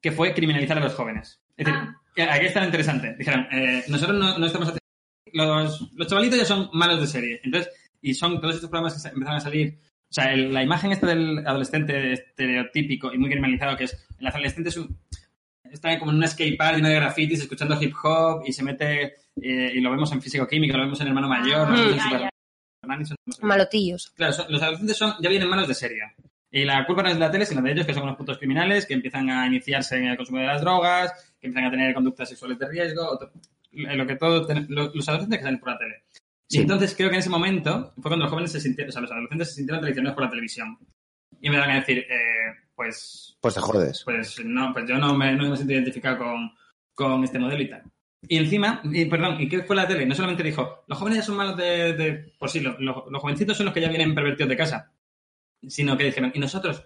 que fue criminalizar a los jóvenes. Es decir, que aquí está lo interesante. Dijeron, eh, nosotros no, no estamos haciendo... Los, los chavalitos ya son malos de serie. Entonces, y son todos estos programas que empezaron a salir o sea, el- la imagen esta del adolescente estereotípico y muy criminalizado, que es el adolescente es un- está como en un skate park lleno de grafitis, escuchando hip hop y se mete, eh, y lo vemos en físico-química, lo vemos en Hermano Mayor, lo vemos en Mm. Super- Y son- Malotillos. Claro, son- los adolescentes son, ya vienen malos de serie. Y la culpa no es de la tele, sino de ellos, que son unos putos criminales, que empiezan a iniciarse en el consumo de las drogas, que empiezan a tener conductas sexuales de riesgo, lo que todo, lo- los adolescentes que salen por la tele. Sí. Y entonces creo que en ese momento fue cuando los jóvenes se sintieron, o sea, los adolescentes se sintieron traicionados por la televisión. Y me van a decir, eh, pues, Pues te jodes. pues no, pues yo no me, no me siento identificado con, con este modelo y tal. Y encima, y perdón, ¿y qué fue la tele? No solamente dijo, los jóvenes ya son malos de, de por sí, los, los- los jovencitos son los que ya vienen pervertidos de casa, sino que dijeron, y nosotros,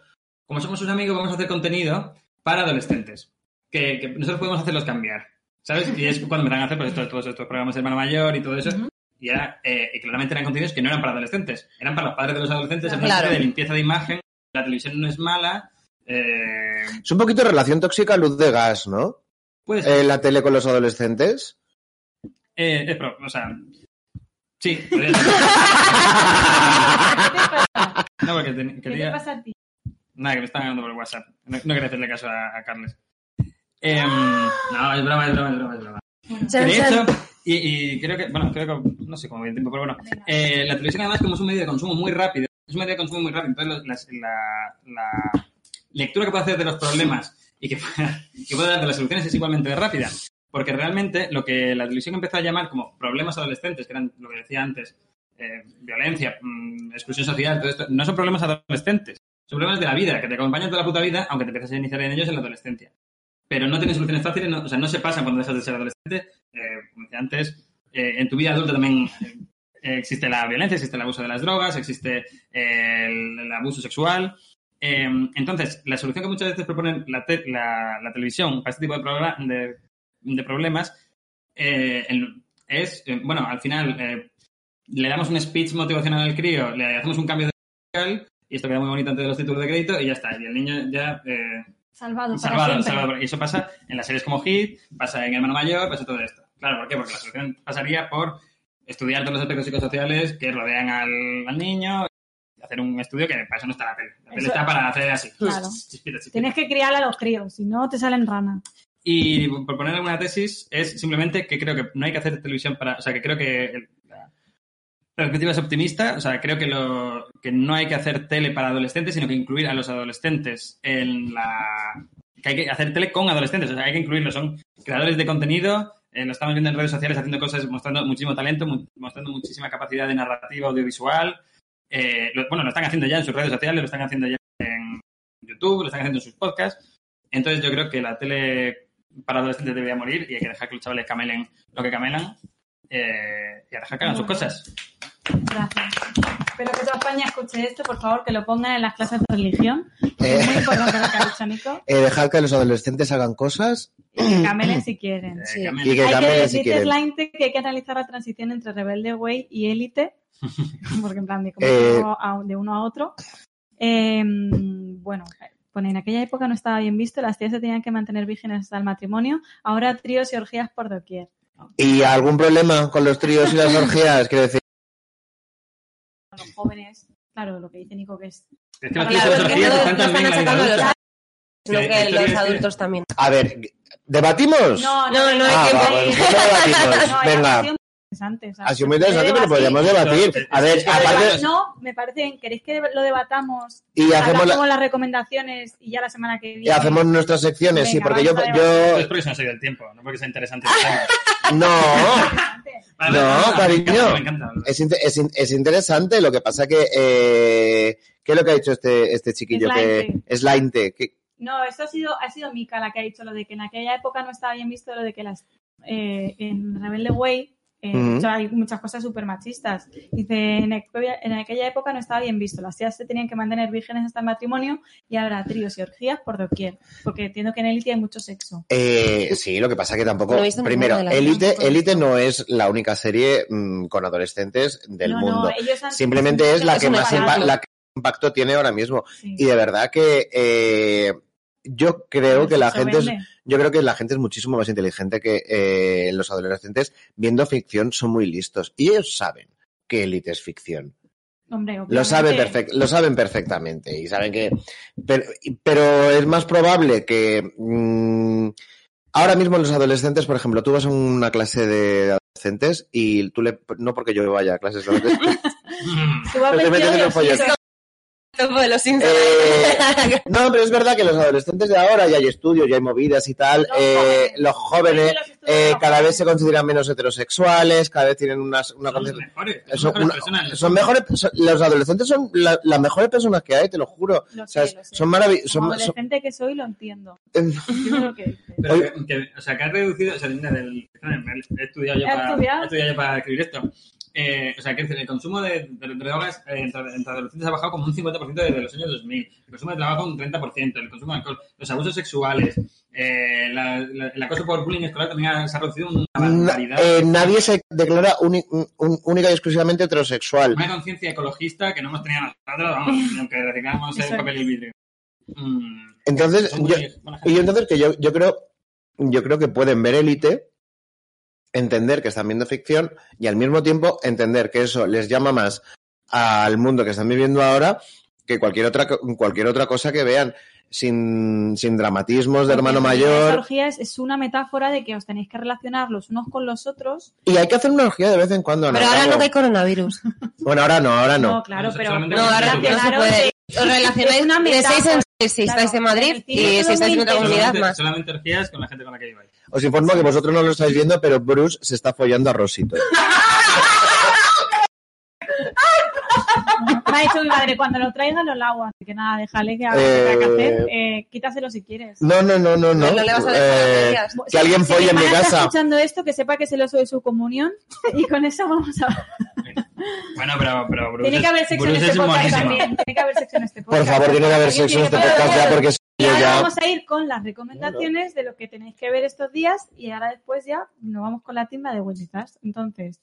como somos sus amigos, vamos a hacer contenido para adolescentes, que, que nosotros podemos hacerlos cambiar, ¿sabes? Y es cuando empezaron a hacer pues, todos estos programas de hermano mayor y todo eso, y, era, eh, y claramente eran contenidos que no eran para adolescentes, eran para los padres de los adolescentes, Claro. serie de limpieza de imagen, la televisión no es mala, eh, Es un poquito relación tóxica luz de gas, ¿no? Pues... Eh, la tele con los adolescentes. Eh, es pro- o sea, sí. [laughs] podría ser. no, porque ten- ¿Qué te pasa a ti? Nada, que me están dando por WhatsApp. No, no quería hacerle caso a, a Carles. Em, no, es broma, es broma, es broma, es broma. Chan, De hecho, y, y creo que, bueno, creo que, no sé cómo voy el tiempo, pero bueno, eh, la televisión además como es un medio de consumo muy rápido, es un medio de consumo muy rápido, entonces la lectura que puede hacer de los problemas y que, pueda- [laughs] que puede dar de las soluciones es igualmente rápida, porque realmente lo que la televisión empezó a llamar como problemas adolescentes, que eran lo que decía antes, eh, violencia, mm, exclusión social, todo esto, no son problemas adolescentes, son problemas de la vida, que te acompañan toda la puta vida, aunque te empieces a iniciar en ellos en la adolescencia. Pero no tienen soluciones fáciles, no- o sea, no se pasan cuando dejas de ser adolescente. Eh, como decía antes, eh, en tu vida adulta también existe la violencia, existe el abuso de las drogas, existe el abuso sexual. Eh, entonces, la solución que muchas veces proponen la, te- la- la televisión para este tipo de, de, de problemas eh, el- es, eh, bueno, al final eh, le damos un speech motivacional al crío, le hacemos un cambio de musical y esto queda muy bonito ante los títulos de crédito y ya está. Y el niño ya Salvado, para salvado, salvado. Y eso pasa en las series como Hit, pasa en Hermano Mayor, pasa todo esto. Claro, ¿por qué? Porque la solución pasaría por estudiar todos los aspectos psicosociales que rodean al, al niño, hacer un estudio que para eso no está la tele. La tele está para hacer así. Claro. [laughs] Chispita, chispita. Tienes que criar a los críos, si no te salen ranas. Y por poner alguna tesis, es simplemente que creo que no hay que hacer televisión para. O sea, que creo que el- la perspectiva es optimista. O sea, creo que, lo, que no hay que hacer tele para adolescentes, sino que incluir a los adolescentes en la. que hay que hacer tele con adolescentes. O sea, hay que incluirlos. Son creadores de contenido. eh, lo estamos viendo en redes sociales haciendo cosas, mostrando muchísimo talento, mu- mostrando muchísima capacidad de narrativa audiovisual. Eh, lo- bueno, lo están haciendo ya en sus redes sociales, lo están haciendo ya en YouTube, lo están haciendo en sus podcasts. Entonces yo creo que la tele para adolescentes debería morir y hay que dejar que los chavales camelen lo que camelan eh, y a dejar que hagan sus cosas. Gracias. Espero que toda España escuche esto, por favor, que lo pongan en las clases de religión. Eh. Es muy importante lo que ha dicho Nico. [laughs] Eh, dejar que los adolescentes hagan cosas Y que camelen si quieren. Eh, Sí. camelen. y que Hay que camelen si quieren. Que hay que analizar la transición entre Rebelde Way y Élite, [laughs] porque en plan de, como Eh. uno a- de uno a otro. Eh, bueno, Pone, en aquella época no estaba bien visto, las tías se tenían que mantener vírgenes hasta el matrimonio, ahora tríos y orgías por doquier. ¿Y algún problema con los tríos y las orgías? Quiero decir, Los jóvenes, claro, lo que dice Nico que es... Es que los Claro, orgías están también que adultos también. a ver, ¿debatimos? No, No, no hay Ah, tiempo. va, pues no debatimos. [laughs] No, Venga. Ha sido muy interesante. sea, Ha sido muy interesante, pero podríamos debatir. A ver, aparte, No, me parece, ¿queréis que lo debatamos? y hacemos, la- las recomendaciones y ya la semana que viene. y hacemos nuestras secciones, sí, porque yo, yo, es porque se nos ha ido el tiempo, no porque sea interesante. [laughs] no, No, me cariño. encanta, Me encanta. es, inte- es, in- es interesante, lo que pasa que, eh, ¿qué es lo que ha dicho este, este chiquillo? Que Slainte. es Lainte, que, No, eso ha sido, ha sido Mika la que ha dicho lo de que en aquella época no estaba bien visto lo de que las eh, en Rebelde Way eh, Ujú. o sea, hay muchas cosas súper machistas. Dice, en, aquella- en aquella época no estaba bien visto. Las tías se tenían que mantener vírgenes hasta el matrimonio y ahora tríos y orgías por doquier. Porque entiendo que en Elite hay mucho sexo. Eh, sí, lo que pasa que tampoco. Primero, dos. Elite no es la única serie mm, con adolescentes del No, mundo. no, ellos han- Simplemente es la Es que más parada. impa- la que impacto tiene ahora mismo. Sí. Y de verdad que eh, yo creo que la gente es, yo creo que la gente es muchísimo más inteligente que eh, los adolescentes viendo ficción son muy listos y ellos saben que Elite es ficción. Hombre, Lo saben, obviamente. perfec- lo saben perfectamente y saben que... Pero, pero es más probable que... mm, ahora mismo los adolescentes, por ejemplo, tú vas a una clase de adolescentes y tú le... No porque yo vaya a clases de adolescentes. [laughs] de los. Eh, [laughs] no, pero es verdad que los adolescentes de ahora, ya hay estudios, ya hay movidas y tal, Los eh, jóvenes. los jóvenes Los estudios eh, cada vez se consideran menos heterosexuales, cada vez tienen unas, una Son concepción- mejores, son, son mejores una- personas. son mejores, son- los adolescentes son la- las mejores personas que hay, te lo juro. Lo O sea, sé, lo sé. son maravillosos. Como Son, son- adolescente que soy, lo entiendo. [laughs] eh, que. Pero que, que- o sea, que has reducido, o sea, del, he estudiado yo, ¿Has para, estudiado? he estudiado yo para escribir esto. Eh, o sea, que el consumo de, de drogas eh, entre, entre adolescentes ha bajado como un 50% desde los años 2000. El consumo de trabajo un 30%, el consumo de alcohol, los abusos sexuales, eh, la- la- el acoso por bullying escolar también se ha reducido una na- barbaridad. eh, nadie se declara uni- un- única y exclusivamente heterosexual. Una conciencia ecologista que no hemos tenido nosotros, vamos, [laughs] aunque reciclamos el papel y vidrio. Mm, Entonces, yo, y entonces que yo, yo creo, yo creo que pueden ver élite, entender que están viendo ficción y al mismo tiempo entender que eso les llama más al mundo que están viviendo ahora que cualquier otra co- cualquier otra cosa que vean sin, sin dramatismos de hermano Porque mayor orgía es, es una metáfora de que os tenéis que relacionar los unos con los otros. y hay que hacer una orgía de vez en cuando Ana Pero ahora no que hay coronavirus. [laughs] bueno ahora no ahora No, no, claro, pero, No, ahora no se puede. Os relacionáis una de 6 en metáfora. 6 si Claro, estáis en Madrid y si estáis en otra comunidad más. solamente orgías con la gente con la que lleváis. Os informo que vosotros no lo estáis viendo pero Bruce se está follando a Rosito Me ha dicho mi madre, cuando lo traiga lo lavo. Así que nada, déjale que haga lo Eh, que tenga que hacer. Eh, quítaselo si quieres. no no no no no, No le vas a dejar Eh, que alguien Si folle en mi hermana está casa escuchando esto, que sepa que se lo soy su comunión. Y con eso vamos a... Bueno, pero, pero Bruce, Tiene que haber sexo en Bruce este es podcast monísimo. también. Tiene que haber sexo en este por podcast. favor tiene que haber sexo en este podcast ya porque Y yo ahora ya vamos a ir con las recomendaciones de lo que tenéis que ver estos días y ahora después ya nos vamos con la timba de Wendycast. Entonces,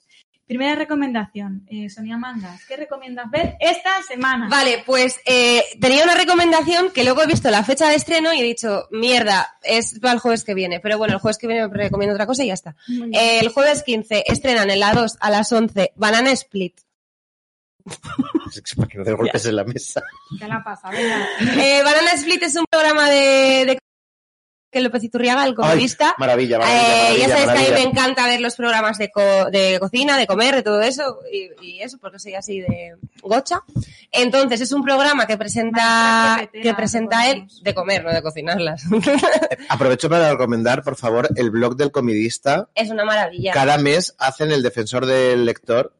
primera recomendación, eh, Sonia Mangas, ¿qué recomiendas ver esta semana? Vale, pues eh, tenía una recomendación que luego he visto la fecha de estreno y he dicho, mierda, es para el jueves que viene. Pero bueno, el jueves que viene me recomiendo otra cosa y ya está. Eh, el jueves 15 estrenan en la 2 a las 11 Banana Split. [laughs] para que no te golpes en la mesa ¿Qué la pasa? Venga. Eh, Banana Split es un programa de, de que López Iturriaga, el comedista. maravilla maravilla, Eh, maravilla, ya sabéis que a mí me encanta ver los programas de, co- de cocina, de comer, de todo eso, y, y eso, porque soy así de gocha. Entonces, es un programa que presenta, que presenta él, de comer, no de cocinarlas. Aprovecho para recomendar, por favor, el blog del comidista. es una maravilla. Cada mes hacen el defensor del lector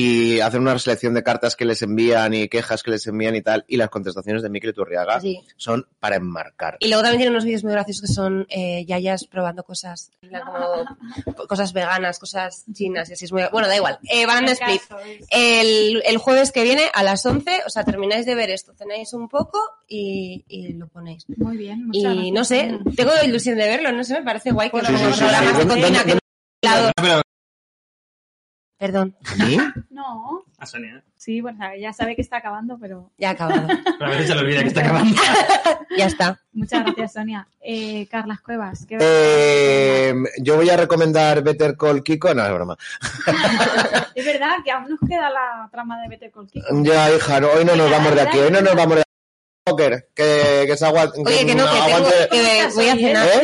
y hacen una selección de cartas que les envían y quejas que les envían y tal. Y las contestaciones de Mikel Turriaga Sí. son para enmarcar. Y luego también tiene unos vídeos muy graciosos que son eh, yayas probando cosas, en como [laughs] cosas veganas, cosas chinas y así es muy... Bueno, da igual. Eh, Banana El Split. El, el jueves que viene a las 11, o sea, termináis de ver esto, cenáis un poco y, y lo ponéis. Muy bien, muchas Y gracias. no sé, tengo ilusión de verlo, no sé, me parece guay que Pues los sí, sí, sí, sí. Perdón, ¿Sí? [laughs] No, A Sonia. sí, bueno, ya sabe que está acabando, pero ya he acabado. Pero a veces se le olvida que está acabando. [laughs] ya está. muchas gracias, Sonia. Eh, Carlas Cuevas, ¿qué Eh, yo voy a recomendar Better Call Kiko. No, es broma. [laughs] Es verdad que aún nos queda la trama de Better Call Saul. Ya, hija, no, hoy no nos vamos de aquí. Hoy no nos vamos de Joker, que, que se aguante. Oye, que no, que tengo, que voy a cenar. ¿Eh?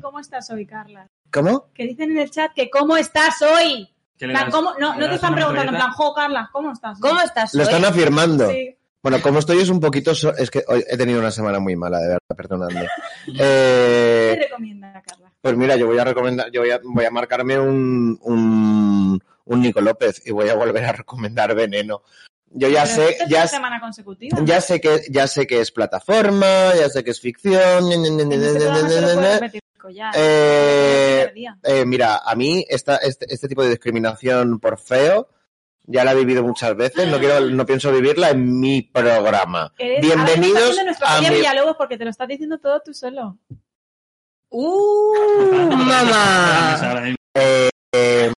Cómo estás hoy, Carla. ¿Cómo? Que dicen en el chat que cómo estás hoy. Que le En plan, das- ¿cómo? No, le no te están preguntando en plan, jo, Carla, ¿cómo estás? hoy?". ¿Cómo estás Lo hoy? están afirmando. Sí. Bueno, como estoy es un poquito... so- Es que hoy he tenido una semana muy mala, de verdad, perdonadme. [laughs] ¿Qué Eh, recomienda, Carla? pues mira, yo voy a recomendar, yo voy a, voy a marcarme un, un, un Nico López y voy a volver a recomendar Veneno. Yo ya Pero sé, esta es ya, semana consecutiva. ya sé que, ya sé que es plataforma, ya sé que es ficción. Ya. Eh. Eh, mira, a mí esta, este, este tipo de discriminación por feo ya la he vivido muchas veces, no quiero, no pienso vivirla en mi programa. Eres- bienvenidos a mi- Villalobos porque te lo estás diciendo todo tú solo. ¡Uh, [laughs] mamá! Eh, eh,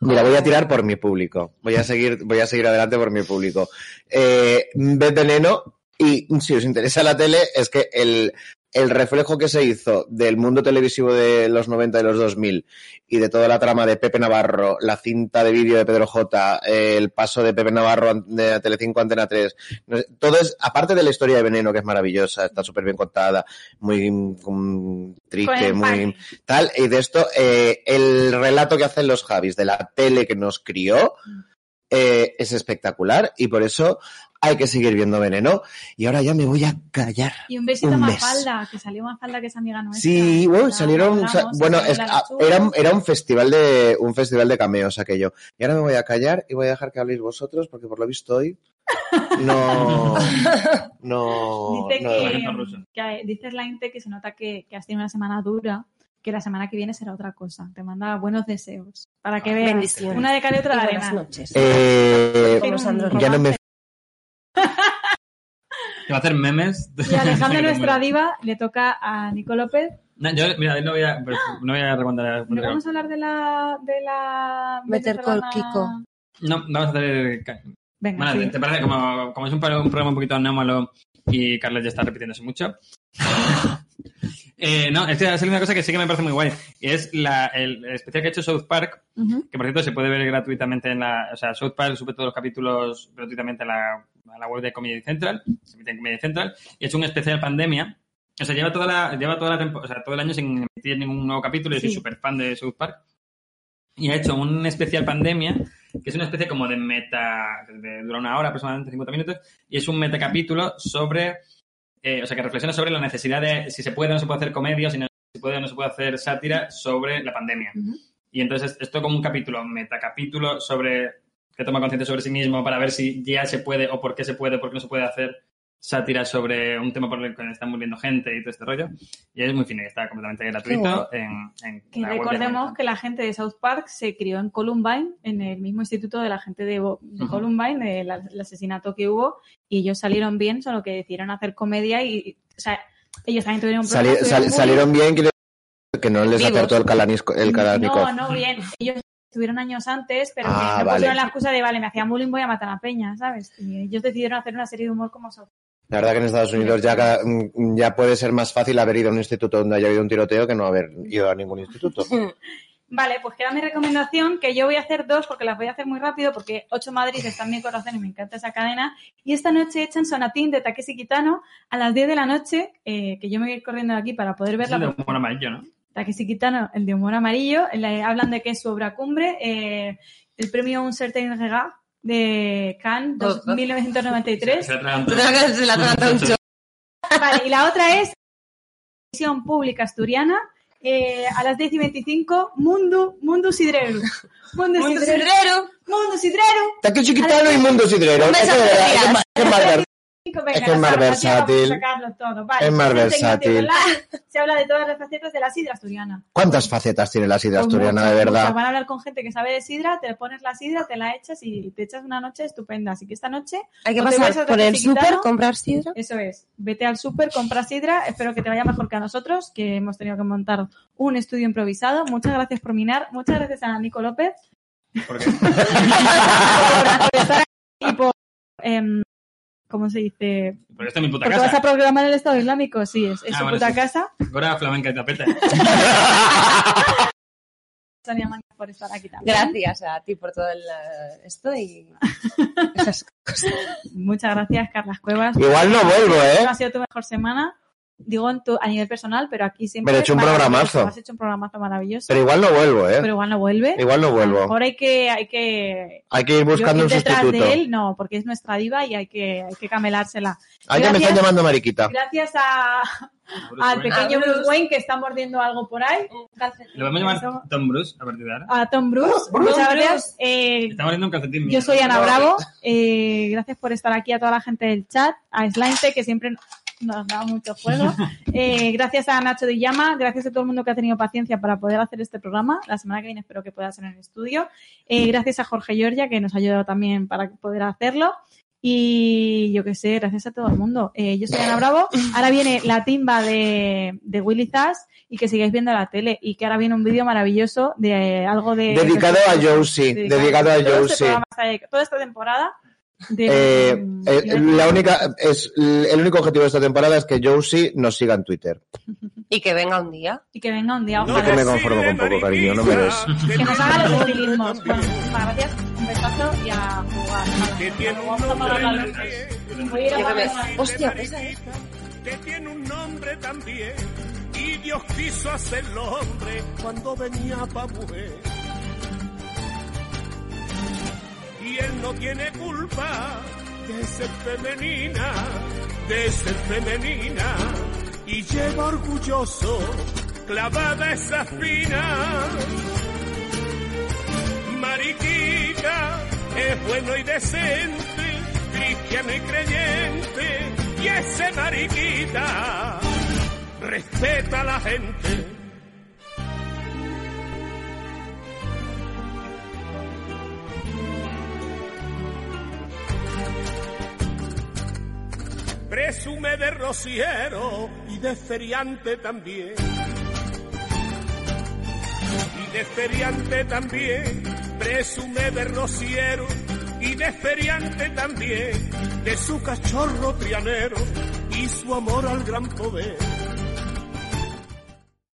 mira, voy a tirar por mi público. Voy a seguir, voy a seguir adelante por mi público. Eh, ved veneno y si os interesa la tele, es que el, el reflejo que se hizo del mundo televisivo de los 90 y los 2000 y de toda la trama de Pepe Navarro, la cinta de vídeo de Pedro J, el paso de Pepe Navarro de Telecinco Antena 3, no sé, todo es, aparte de la historia de Veneno, que es maravillosa, está súper bien contada, muy mm, el muy pan. tal, y de esto, eh, el relato que hacen los Javis de la tele que nos crió eh, es espectacular y por eso hay que seguir viendo Veneno. Y ahora ya me voy a callar. Y un besito Un a mes. Mafalda, que salió Mafalda, que es amiga nuestra. Sí, bueno, salieron, hablamos, bueno, es- ah, era, era un festival de un festival de cameos aquello. Y ahora me voy a callar y voy a dejar que habléis vosotros porque por lo visto hoy no [laughs] no, Dice no- que, que dices la Inte que se nota que, que has tenido una semana dura, que la semana que viene será otra cosa. Te manda buenos deseos. Para que veas. Bendiciones. Una de cal y otra de buenas arena. noches. Eh, ya no me Que va a hacer memes. Y Alejandra, [laughs] nuestra diva, le toca a Nico López. No, yo, mira, no voy a, no voy a recomendar. ¿No vamos a hablar de la... De la Better Call? Kiko. No, vamos a hacer. Venga, Bueno, sí. te parece como, como es un, pro- un programa un poquito anómalo y Carlos ya está repitiéndose mucho. [laughs] eh, no, es que ha salido una cosa que sí que me parece muy guay. Y es la, el especial que ha hecho South Park, que por cierto se puede ver gratuitamente en la. O sea, South Park sube todos los capítulos gratuitamente en la, a la web de Comedy Central, se emite en Comedy Central, y ha hecho un especial pandemia. O sea, lleva toda la, lleva toda la tempo- o sea, todo el año sin emitir ningún nuevo capítulo, yo soy Sí. súper fan de South Park. Y ha hecho un especial pandemia, que es una especie como de meta, de, dura una hora aproximadamente, 50 minutos, y es un metacapítulo sobre, eh, o sea, que reflexiona sobre la necesidad de si se puede o no se puede hacer comedia, si no se puede o no se puede hacer sátira sobre la pandemia. Ujú. Y entonces esto como un capítulo, metacapítulo sobre que toma conciencia sobre sí mismo para ver si ya se puede o por qué se puede, por qué no se puede hacer sátira sobre un tema por el que están muriendo gente y todo este rollo. Y es muy fino y está completamente gratuito en, en Y la recordemos que la gente de South Park se crió en Columbine, en el mismo instituto de la gente de, Bo- de Ujú. Columbine, del el asesinato que hubo, y ellos salieron bien, solo que decidieron hacer comedia y, y- o sea, ellos también tuvieron Sali- sal- salieron bien decir que no les acertó el calanisco, el. No, no bien. Ellos estuvieron años antes, pero Ah, no vale. pusieron la excusa de, vale, me hacían bullying, voy a matar a Peña, ¿sabes? Y ellos decidieron hacer una serie de humor como South La verdad que en Estados Unidos ya, cada- mm, ya puede ser más fácil haber ido a un instituto donde haya habido un tiroteo que no haber ido a ningún instituto. [laughs] Vale, pues queda mi recomendación, que yo voy a hacer dos porque las voy a hacer muy rápido porque 8 Madrid está en mi corazón y me encanta esa cadena. Y esta noche echan Sonatín de Takeshi Kitano a las 10 de la noche, eh, que yo me voy a ir corriendo de aquí para poder Es verla. de humor amarillo, ¿no? Takeshi Kitano, el de humor amarillo, le hablan de que es su obra cumbre, eh, el premio Un Certain Regard de Cannes dos- Ojo. 1993. Se. Se la trata un cho- Vale, y la otra es televisión pública asturiana. eh, a las 10 y 25, Mundo, Mundo Sidrero. Mundo, Mundo Sidrero. Sidrero. Mundo Sidrero. Takeshi Kitano y Mundo Sidrero. Un beso Venga, Es que es más versátil. vamos a sacarlo todo. Vale, Es más versátil. [laughs] Se habla de todas las facetas de la sidra asturiana. ¿Cuántas facetas tiene la sidra Pues asturiana, muchas, de muchas. verdad? Van a hablar con gente que sabe de sidra, te pones la sidra, te la echas y te echas una noche estupenda. Así que esta noche, Hay que pasar por el súper, comprar sidra. eso es. Vete al súper, compra sidra. Espero que te vaya mejor que a nosotros, que hemos tenido que montar un estudio improvisado. Muchas gracias por minar. Muchas gracias a Nico López. ¿Por qué? [laughs] por, por estar aquí y por... em, ¿Cómo se dice? Porque esta es mi puta Porque vas a casa. programar el Estado Islámico, sí, es, es Ah, su bueno, puta sí. casa. Gora flamenca y tapete. [laughs] Sonia Manga por estar aquí también. Gracias a ti por todo el, eh, esto y [laughs] esas cosas. Muchas gracias, Carlas Cuevas. Igual no vuelvo, ¿eh? Ha sido tu mejor semana, digo en tu, a nivel personal, pero aquí siempre. Pero he hecho un programazo. Has hecho un programazo maravilloso. Pero igual no vuelvo, ¿eh? pero igual no vuelve. Igual no vuelvo. mejor hay que, hay que Hay que ir buscando yo un sustituto. de él, no, porque es nuestra diva y hay que, hay que camelársela. Ay, que me Gracias. están llamando mariquita. Gracias a, al pequeño A Bruce. Bruce Wayne que está mordiendo algo por ahí. Lo vamos a llamar. Tom Bruce a partir de ahora. A Tom Bruce, muchas Bruce. gracias. Eh, Estamos viendo un calcetín mío. yo soy Ana Bravo. Eh, gracias por estar aquí a toda la gente del chat. A Slinte, que siempre nos da mucho juego. Eh, gracias a Nacho de Llama. Gracias a todo el mundo que ha tenido paciencia para poder hacer este programa. La semana que viene espero que pueda ser en el estudio. Eh, gracias a Jorge Giorgia, que nos ha ayudado también para poder hacerlo. Y yo qué sé, gracias a todo el mundo. Eh, yo soy Ana Bravo. Ahora viene la timba de, de Willy Zas y que sigáis viendo la tele. Y que ahora viene un vídeo maravilloso de algo de. Dedicado a Josie, dedicado a este Josie. programa toda esta temporada. De, Eh, eh, la única, es, el único objetivo de esta temporada es que Josie nos siga en Twitter. [laughs] Y que venga un día. Y que venga un día, Yo ojalá. que me conformo con poco, cariño, no me ves. Que nos haga los estilismos. Bueno, muchísimas gracias. Un besazo y a jugar. Luces. Voy a ir a me-. Hostia, esa es. que tiene un nombre también. Y Dios quiso hacerlo hombre cuando venía pa' mujer. Y él no tiene culpa de ser femenina, de ser femenina. Y lleva orgulloso clavada esa espina. Mariquita es bueno y decente, cristiano y creyente, y ese mariquita respeta a la gente. Presume de rociero y de feriante también. Y de feriante también, presume de rociero y de feriante también, de su cachorro trianero y su amor al gran poder.